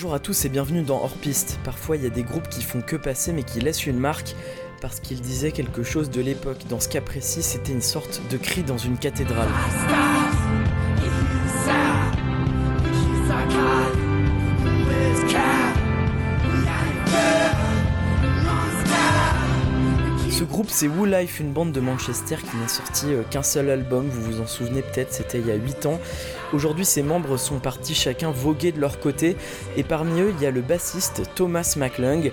Bonjour à tous et bienvenue dans Hors Piste. Parfois il y a des groupes qui font que passer mais qui laissent une marque parce qu'ils disaient quelque chose de l'époque. Dans ce cas précis, c'était une sorte de cri dans une cathédrale. C'est Woo Life, une bande de Manchester qui n'a sorti euh, qu'un seul album, vous vous en souvenez peut-être, c'était il y a 8 ans. Aujourd'hui ses membres sont partis chacun voguer de leur côté et parmi eux il y a le bassiste Thomas McLung.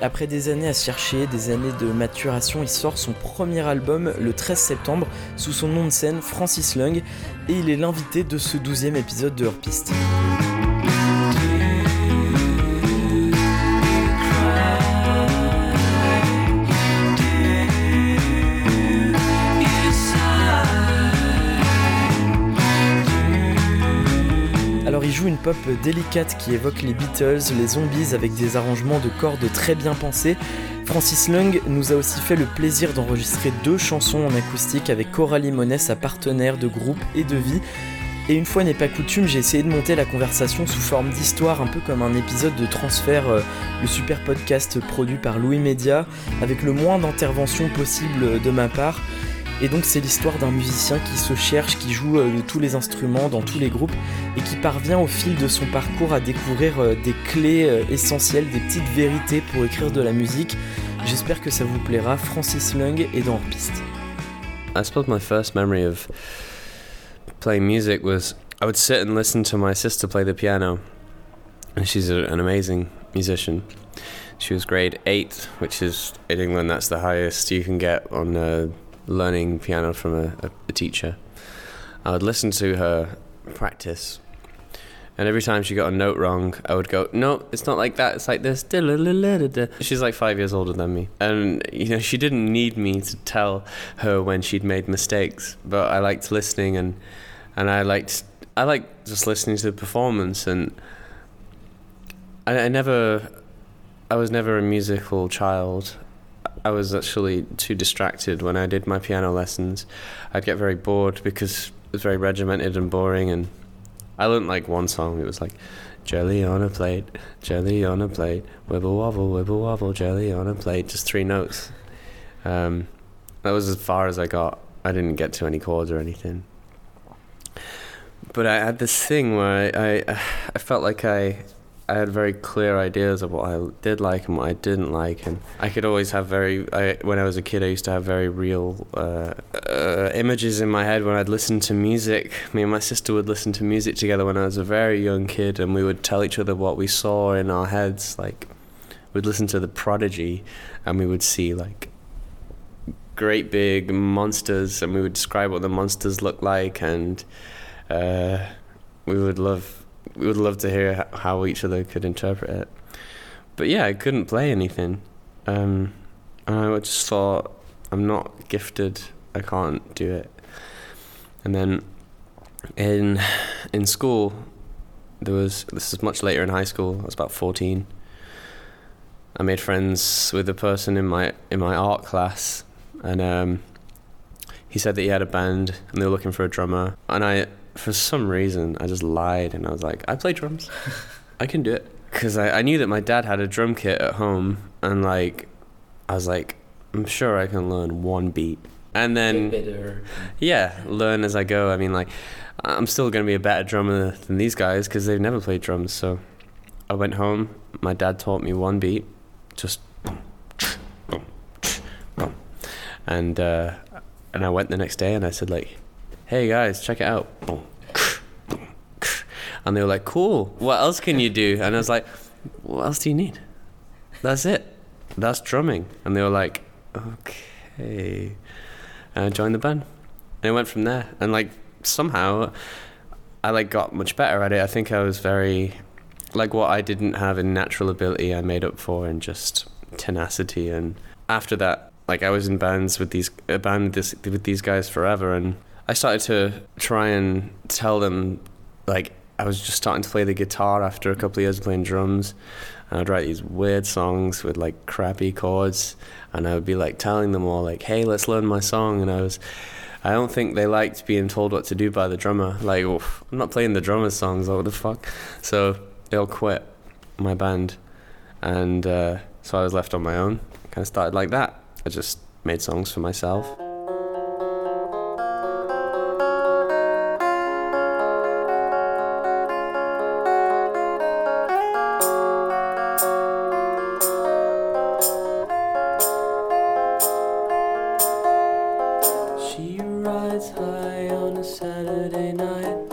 Après des années à chercher, des années de maturation, il sort son premier album le 13 septembre sous son nom de scène Francis Lung et il est l'invité de ce 12e épisode de Piste. Joue une pop délicate qui évoque les Beatles, les zombies avec des arrangements de cordes très bien pensés. Francis Lung nous a aussi fait le plaisir d'enregistrer deux chansons en acoustique avec Coralie Monet, sa partenaire de groupe et de vie. Et une fois n'est pas coutume, j'ai essayé de monter la conversation sous forme d'histoire, un peu comme un épisode de Transfert, euh, le super podcast produit par Louis Média, avec le moins d'intervention possible de ma part. Et donc c'est l'histoire d'un musicien qui se cherche, qui joue euh, de tous les instruments dans tous les groupes et qui parvient au fil de son parcours à découvrir euh, des clés euh, essentielles, des petites vérités pour écrire de la musique. J'espère que ça vous plaira. Francis Lung est dans Piste. I suppose my first memory of playing music was I would sit and listen to my sister play the piano. And she's an amazing musician. She was grade 8, which is in England that's the highest you can get on uh, learning piano from a, a, a teacher. I would listen to her practice and every time she got a note wrong, I would go, "No, it's not like that. It's like this." She's like five years older than me, and you know she didn't need me to tell her when she'd made mistakes. But I liked listening, and and I liked I liked just listening to the performance, and I, I never, I was never a musical child. I was actually too distracted when I did my piano lessons. I'd get very bored because it was very regimented and boring and I learned like one song. It was like jelly on a plate, jelly on a plate, wibble wobble, wibble wobble, jelly on a plate. Just three notes. Um, that was as far as I got. I didn't get to any chords or anything. But I had this thing where I, I, I felt like I I had very clear ideas of what I did like and what I didn't like, and I could always have very. I, when I was a kid, I used to have very real uh, uh, images in my head when I'd listen to music. Me and my sister would listen to music together when I was a very young kid, and we would tell each other what we saw in our heads. Like, we'd listen to The Prodigy, and we would see like great big monsters, and we would describe what the monsters looked like, and uh, we would love we would love to hear how each other could interpret it. But yeah, I couldn't play anything. Um, and I just thought, I'm not gifted. I can't do it. And then in in school, there was this is much later in high school. I was about 14. I made friends with a person in my in my art class, and um, he said that he had a band and they were looking for a drummer. And I for some reason, I just lied and I was like, I play drums. I can do it. Because I, I knew that my dad had a drum kit at home and like, I was like, I'm sure I can learn one beat. And then, yeah, learn as I go. I mean, like, I'm still going to be a better drummer than these guys because they've never played drums. So I went home. My dad taught me one beat, just boom, boom, boom. And, uh, and I went the next day and I said, like, hey guys, check it out. And they were like, cool. What else can you do? And I was like, what else do you need? That's it. That's drumming. And they were like, okay. And I joined the band. And it went from there. And like somehow I like got much better at it. I think I was very like what I didn't have in natural ability I made up for in just tenacity and after that like I was in bands with these a band this, with these guys forever and I started to try and tell them, like, I was just starting to play the guitar after a couple of years playing drums. And I'd write these weird songs with like crappy chords, and I would be like telling them all, like, "Hey, let's learn my song." And I was, I don't think they liked being told what to do by the drummer. Like, I'm not playing the drummer's songs. What the fuck? So they all quit. my band, and uh, so I was left on my own. Kind of started like that. I just made songs for myself. mine.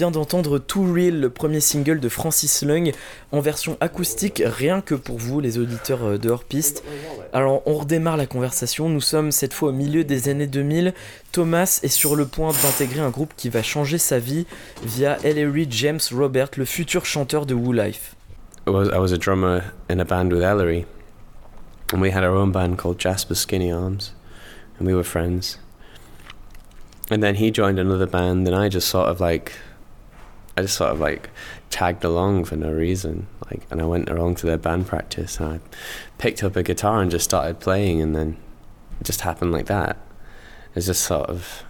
Vient d'entendre Too Real, le premier single de Francis Lung, en version acoustique, rien que pour vous, les auditeurs euh, de hors piste. Alors, on redémarre la conversation. Nous sommes cette fois au milieu des années 2000. Thomas est sur le point d'intégrer un groupe qui va changer sa vie via Ellery James Robert, le futur chanteur de Woo Life. I was, drummer in a band with Ellery, and we had our own band called Jasper Skinny Arms, and we were friends. And then he joined another band, and I just sort of like, I just sort of like tagged along for no reason. Like, and I went along to their band practice, and I picked up a guitar and just started playing, and then it just happened like that. It's just sort of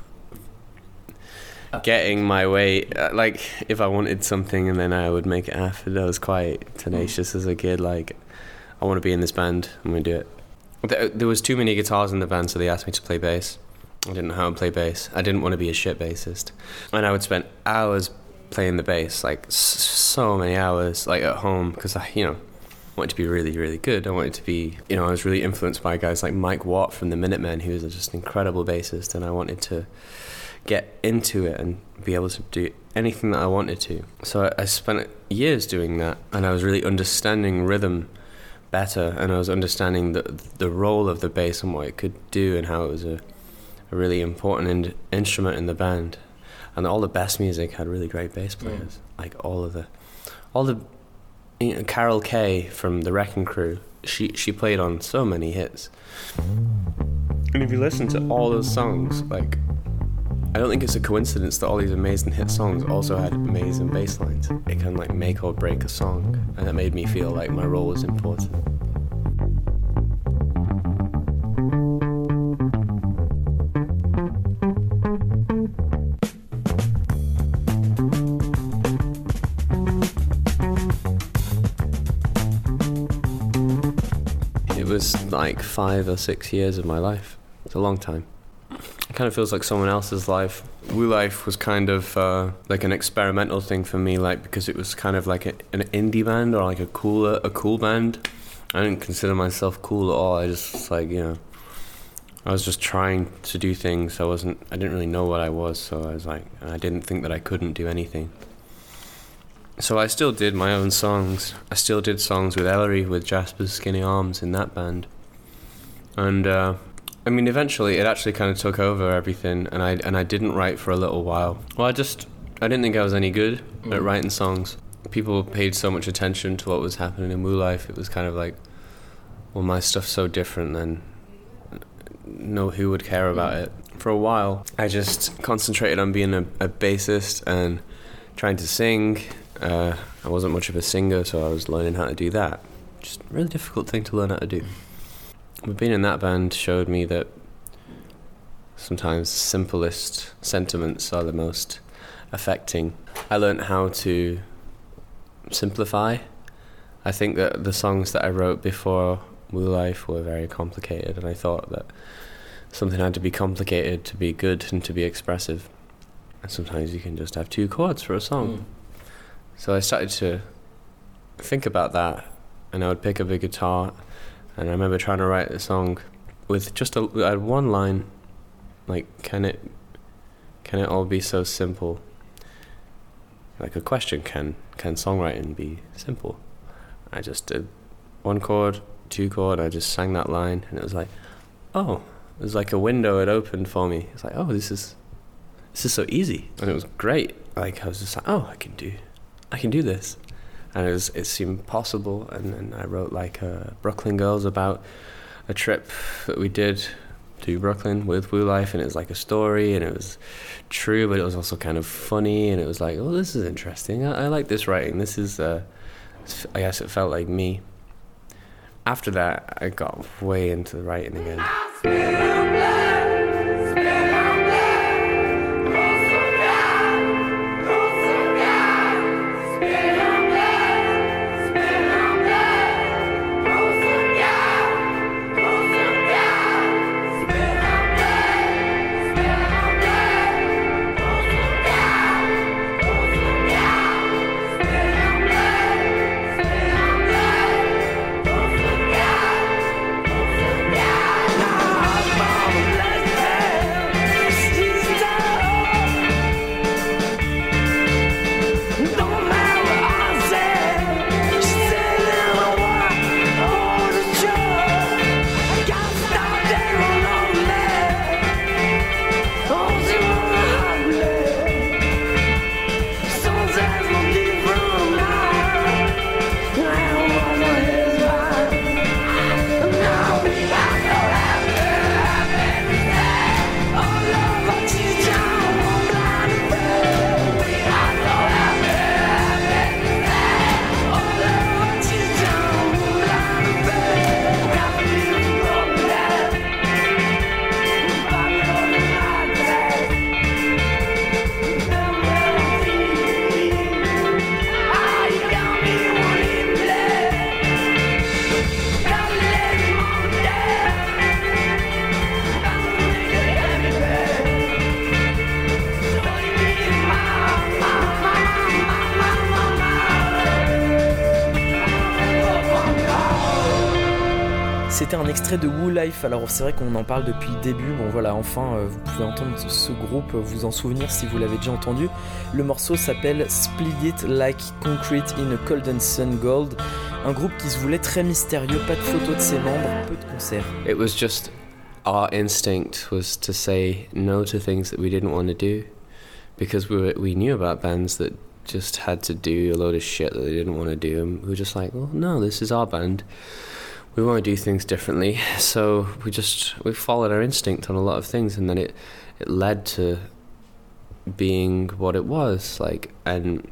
getting my way. uh, Like, if I wanted something, and then I would make it happen. I was quite tenacious as a kid. Like, I want to be in this band. I'm gonna do it. There, there was too many guitars in the band, so they asked me to play bass. I didn't know how to play bass. I didn't want to be a shit bassist, and I would spend hours playing the bass, like so many hours, like at home, because I, you know, wanted to be really, really good. I wanted to be, you know, I was really influenced by guys like Mike Watt from the Minutemen, who was just an incredible bassist, and I wanted to get into it and be able to do anything that I wanted to. So I, I spent years doing that, and I was really understanding rhythm better, and I was understanding the the role of the bass and what it could do, and how it was a, a really important in, instrument in the band. And all the best music had really great bass players, mm. like all of the, all the, you know, Carol Kaye from the Wrecking Crew. She she played on so many hits, and if you listen to all those songs, like I don't think it's a coincidence that all these amazing hit songs also had amazing bass lines. It can like make or break a song, and it made me feel like my role was important. Like five or six years of my life. It's a long time. It kind of feels like someone else's life. WU LYF was kind of uh, like an experimental thing for me, like because it was kind of like a, an indie band or like a cooler, a cool band. I didn't consider myself cool at all. I just like you know, I was just trying to do things. I wasn't. I didn't really know what I was, so I was like, I didn't think that I couldn't do anything. So I still did my own songs. I still did songs with Ellery, with Jasper's Skinny Arms in that band, and. Uh, I mean, eventually it actually kind of took over everything, and I and I didn't write for a little while. Well, I just I didn't think I was any good mm. at writing songs. People paid so much attention to what was happening in WU LYF. It was kind of like, well, my stuff's so different, then no, who would care about mm. it? For a while, I just concentrated on being a, a bassist and trying to sing. Uh, I wasn't much of a singer, so I was learning how to do that. Just a really difficult thing to learn how to do. But being in that band showed me that sometimes simplest sentiments are the most affecting. I learned how to simplify. I think that the songs that I wrote before WU LYF were very complicated, and I thought that something had to be complicated to be good and to be expressive. And sometimes you can just have two chords for a song. Mm. So I started to think about that, and I would pick up a guitar and I remember trying to write a song with just a I had one line, like can it can it all be so simple? Like a question, can can songwriting be simple? I just did one chord, two chord. I just sang that line, and it was like, oh, it was like a window had opened for me. It's like, oh, this is this is so easy, and it was great. Like I was just like, oh, I can do, I can do this and it, was, it seemed possible. And then I wrote like uh, Brooklyn Girls about a trip that we did to Brooklyn with WU LYF, and it was like a story, and it was true, but it was also kind of funny, and it was like, oh, this is interesting. I, I like this writing. This is, uh, I guess, it felt like me. After that, I got way into the writing again. Extrait de Woo Life. Alors c'est vrai qu'on en parle depuis le début. Bon voilà, enfin euh, vous pouvez entendre ce groupe, vous en souvenir si vous l'avez déjà entendu. Le morceau s'appelle Split It Like Concrete in a Cold and Sun Gold. Un groupe qui se voulait très mystérieux, pas de photos de ses membres, peu de concerts. It was just our instinct was to say no to things that we didn't want to do because we were, we knew about bands that just had to do a load of shit that they didn't want to do and we were just like, well, no, this is our band. We want to do things differently. So we just we followed our instinct on a lot of things and then it it led to being what it was like and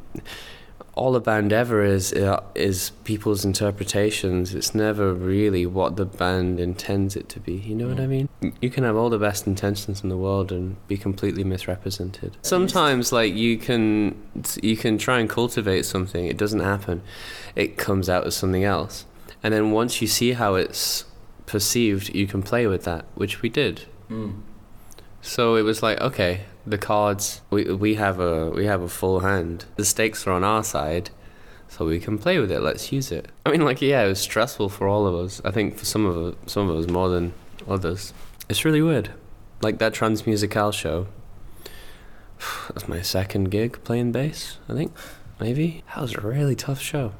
all a band ever is uh, is people's interpretations. It's never really what the band intends it to be. You know what I mean? You can have all the best intentions in the world and be completely misrepresented. Sometimes, like you can you can try and cultivate something. It doesn't happen. It comes out as something else. And then once you see how it's perceived, you can play with that, which we did. Mm. So it was like, okay, the cards we we have a we have a full hand. The stakes are on our side, so we can play with it. Let's use it. I mean, like yeah, it was stressful for all of us. I think for some of us, some of us more than others. It's really weird. Like that Trans Musicales show. That's my second gig playing bass. I think maybe that was a really tough show.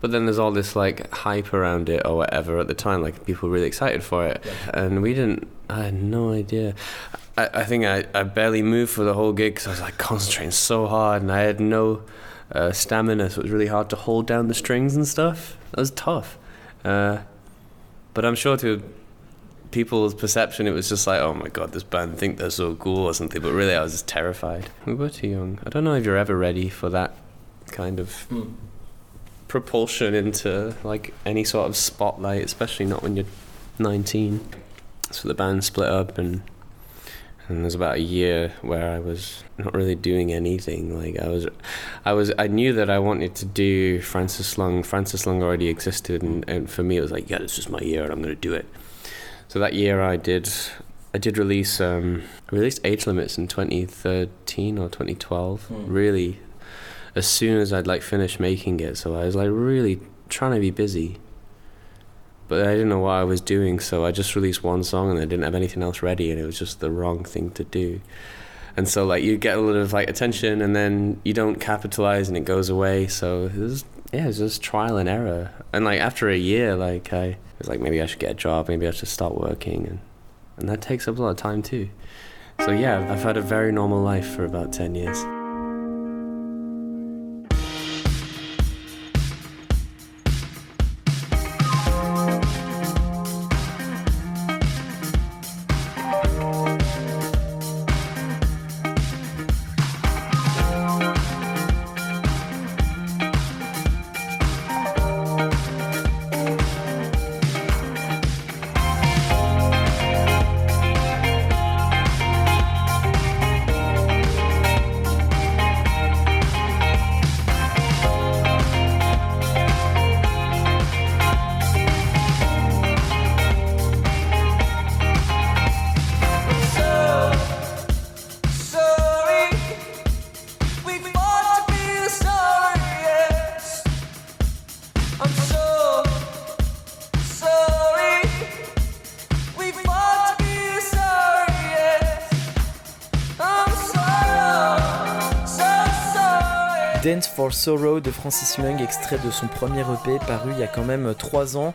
But then there's all this like hype around it or whatever at the time, like people were really excited for it, and we didn't. I had no idea. I, I think I, I barely moved for the whole gig because I was like concentrating so hard, and I had no uh, stamina, so it was really hard to hold down the strings and stuff. That was tough. Uh, but I'm sure to people's perception, it was just like, oh my god, this band think they're so cool or something. But really, I was just terrified. We were too young. I don't know if you're ever ready for that kind of Mm. Propulsion into like any sort of spotlight, especially not when you're 19. So the band split up, and and there's about a year where I was not really doing anything. Like I was, I was, I knew that I wanted to do Francis Lung. Francis Lung already existed, and, and for me it was like, yeah, this is my year, and I'm going to do it. So that year I did. I did release um, I released Age Limits in 2013 or 2012. Hmm. Really as soon as I'd like finished making it. So I was like really trying to be busy. But I didn't know what I was doing, so I just released one song and I didn't have anything else ready and it was just the wrong thing to do. And so like you get a lot of like attention and then you don't capitalize and it goes away. So it was yeah, it was just trial and error. And like after a year, like I was like maybe I should get a job, maybe I should start working and and that takes up a lot of time too. So yeah, I've had a very normal life for about ten years. For Sorrow de Francis Lung, extrait de son premier EP paru il y a quand même 3 ans.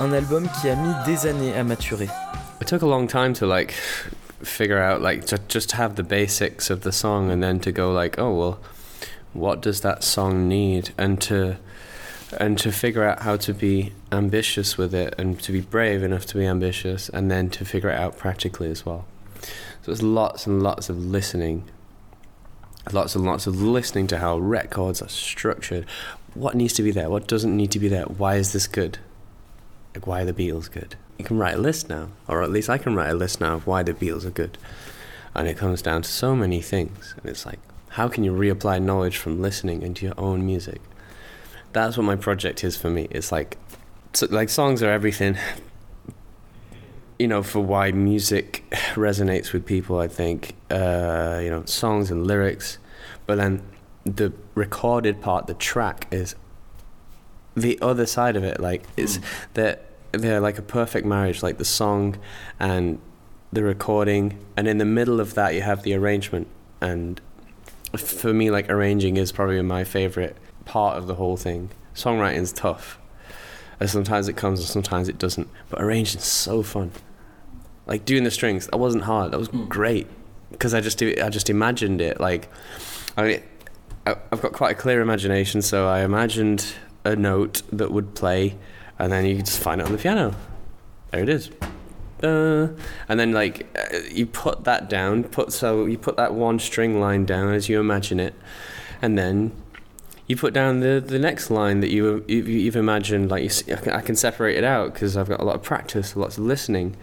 Un album qui a mis des années à maturer. It took a long time to like figure out like to just have the basics of the song and then to go like oh well what does that song need and to and to figure out how to be ambitious with it and to be brave enough to be ambitious and then to figure it out practically as well so it's lots and lots of listening lots and lots of listening to how records are structured what needs to be there what doesn't need to be there why is this good like why are the Beatles good? You can write a list now, or at least I can write a list now of why the Beatles are good. And it comes down to so many things. And it's like, how can you reapply knowledge from listening into your own music? That's what my project is for me. It's like, like songs are everything. You know, for why music resonates with people, I think. Uh, you know, songs and lyrics, but then the recorded part, the track, is the other side of it. Like, it's that they're like a perfect marriage, like the song and the recording, and in the middle of that you have the arrangement. And for me, like arranging is probably my favorite part of the whole thing. Songwriting's tough. And sometimes it comes and sometimes it doesn't. But arranging's so fun. Like doing the strings, that wasn't hard. That was great because I just I just imagined it. Like I, mean, I've got quite a clear imagination, so I imagined a note that would play, and then you just find it on the piano. There it is. Uh, and then like uh, you put that down, put so you put that one string line down as you imagine it, and then you put down the, the next line that you, you you've imagined. Like you, I can separate it out because I've got a lot of practice, lots of listening,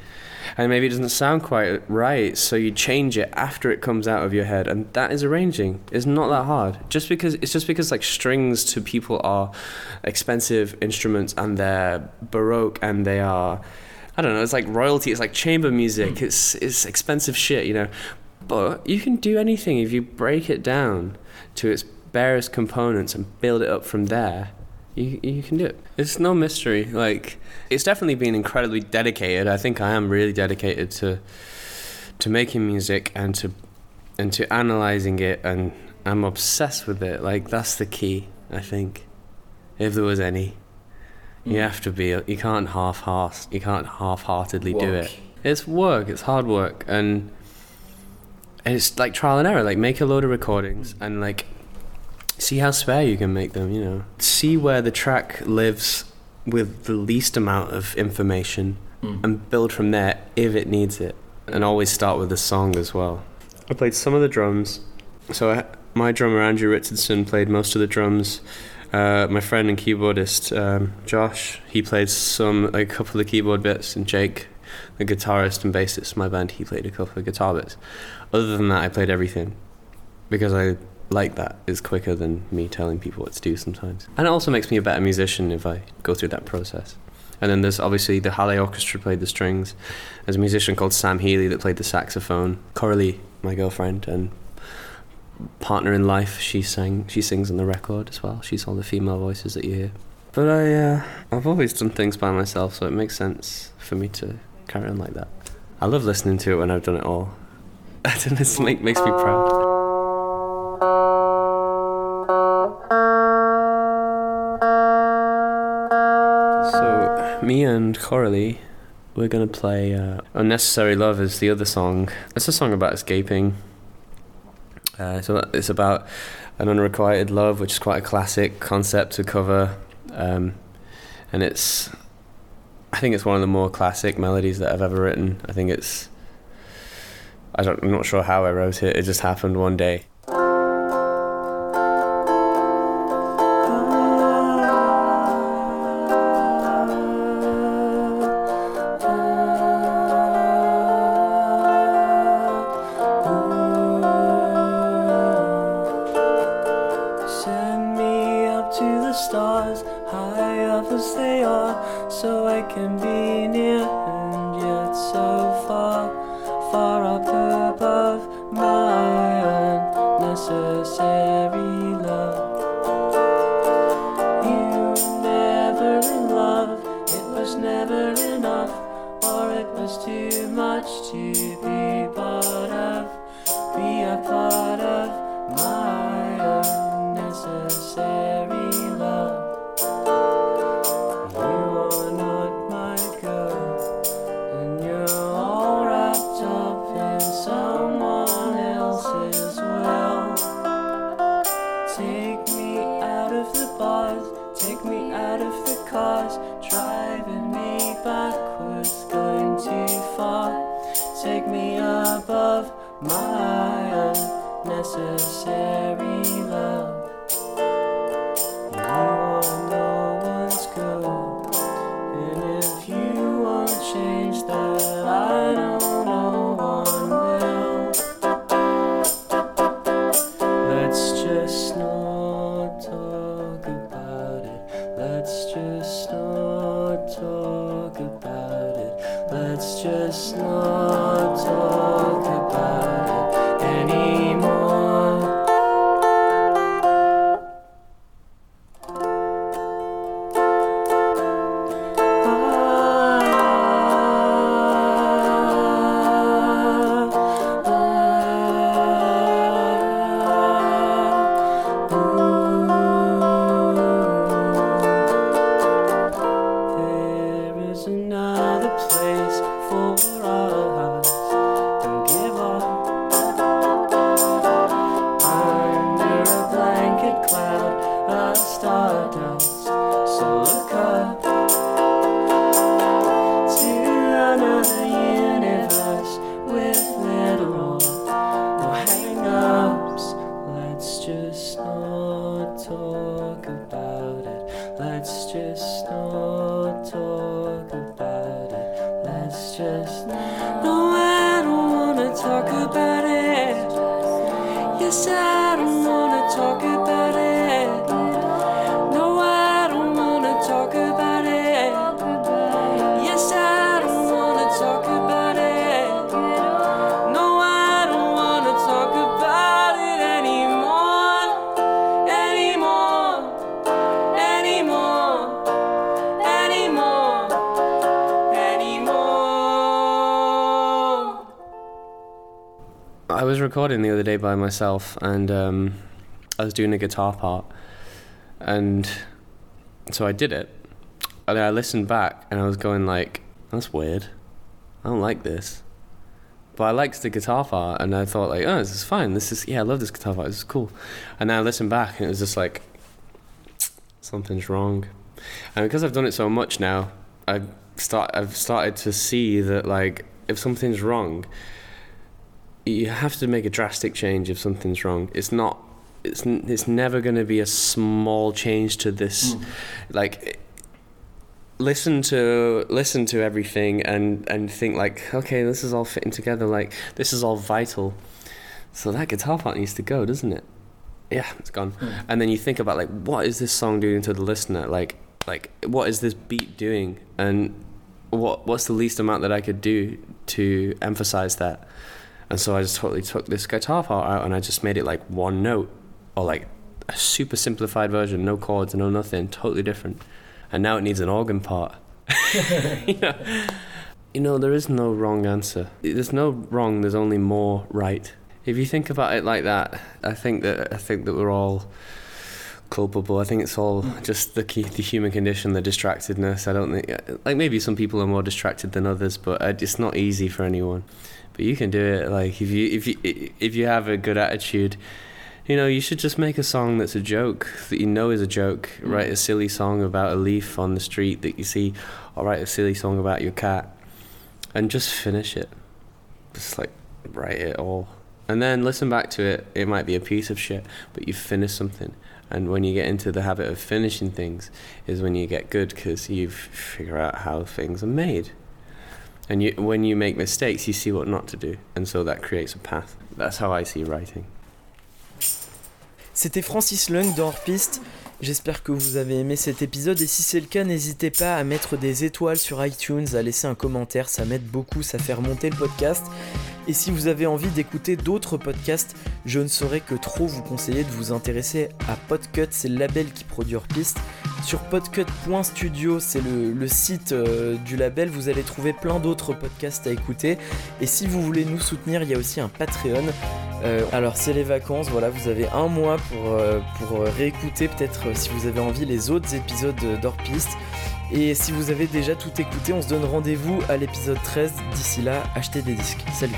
and maybe it doesn't sound quite right, so you change it after it comes out of your head, and that is arranging. It's not that hard. Just because it's just because like strings to people are expensive instruments and they're baroque and they are. I don't know. It's like royalty. It's like chamber music. Hmm. It's it's expensive shit, you know. But you can do anything if you break it down to its barest components and build it up from there. You you can do it. It's no mystery. Like it's definitely been incredibly dedicated. I think I am really dedicated to to making music and to and to analyzing it and I'm obsessed with it. Like that's the key, I think. If there was any. You hmm. have to be you can't half heart you can't half heartedly do it. It's work, it's hard work and it's like trial and error. Like make a load of recordings and like see how spare you can make them, you know. See where the track lives with the least amount of information Mm. and build from there if it needs it. And always start with the song as well. I played some of the drums. So I, my drummer Andrew Richardson played most of the drums. Uh, my friend and keyboardist um, Josh, he played some a couple of the keyboard bits, and Jake, the guitarist and bassist in my band, he played a couple of guitar bits. Other than that, I played everything because I like that is quicker than me telling people what to do sometimes, and it also makes me a better musician if I go through that process. And then there's obviously the Hallé Orchestra played the strings. There's a musician called Sam Healy that played the saxophone. Coralie, my girlfriend and partner in life, she sang. She sings on the record as well. She's all the female voices that you hear. But I, uh, I've always done things by myself, so it makes sense for me to carry on like that. I love listening to it when I've done it all. It make, makes me proud. Me and Coralie, we're gonna play uh, Unnecessary Love is the other song. It's a song about escaping. Uh, so it's about an unrequited love, which is quite a classic concept to cover. Um, and it's, I think it's one of the more classic melodies that I've ever written. I think it's, I I'm not sure how I wrote it. It just happened one day. Be Let's just not talk Let's just not talk about it. Let's just. No, I don't wanna talk about it. Yes, I don't wanna talk about it. Recording the other day by myself, and um, I was doing a guitar part, and so I did it, and then I listened back, and I was going like, "That's weird. I don't like this." But I liked the guitar part, and I thought like, "Oh, this is fine. This is yeah, I love this guitar part. This is cool." And then I listened back, and it was just like, something's wrong. And because I've done it so much now, I start I've started to see that like if something's wrong, you have to make a drastic change if something's wrong. It's not. It's it's never going to be a small change to this. Hmm. Like, listen to listen to everything and and think like, okay, this is all fitting together. Like, this is all vital. So that guitar part needs to go, doesn't it? Yeah, it's gone. Hmm. And then you think about like, what is this song doing to the listener? Like, like what is this beat doing? And what what's the least amount that I could do to emphasize that? And so I just totally took this guitar part out and I just made it like one note or like a super simplified version, no chords, no nothing, totally different. And now it needs an organ part. you, know? you know, there is no wrong answer. There's no wrong, there's only more right. If you think about it like that, I think that I think that we're all culpable. I think it's all just the key, the human condition, the distractedness. I don't think like maybe some people are more distracted than others, but uh, it's not easy for anyone. But you can do it. Like if you if you if you have a good attitude, you know you should just make a song that's a joke that you know is a joke. Mm. Write a silly song about a leaf on the street that you see, or write a silly song about your cat, and just finish it. Just like write it all, and then listen back to it. It might be a piece of shit, but you finished something. And when you get into the habit of finishing things, is when you get good because you figure out how things are made. And when you make mistakes, you see what not to do, and so that creates a path. That's how I see writing. C'était Francis Lung dans Hors Piste. J'espère que vous avez aimé cet épisode et si c'est le cas, n'hésitez pas à mettre des étoiles sur iTunes, à laisser un commentaire, ça m'aide beaucoup, ça fait remonter le podcast. Et si vous avez envie d'écouter d'autres podcasts, je ne saurais que trop vous conseiller de vous intéresser à Podcut, c'est le label qui produit Hors Piste. Sur podcut.studio, c'est le, site euh, du label, vous allez trouver plein d'autres podcasts à écouter. Et si vous voulez nous soutenir, il y a aussi un Patreon. Euh, alors c'est les vacances, voilà, vous avez un mois pour, euh, pour réécouter peut-être si vous avez envie les autres épisodes de- d'Hors Piste. Et si vous avez déjà tout écouté, on se donne rendez-vous à l'épisode 13. D'ici là, achetez des disques. Salut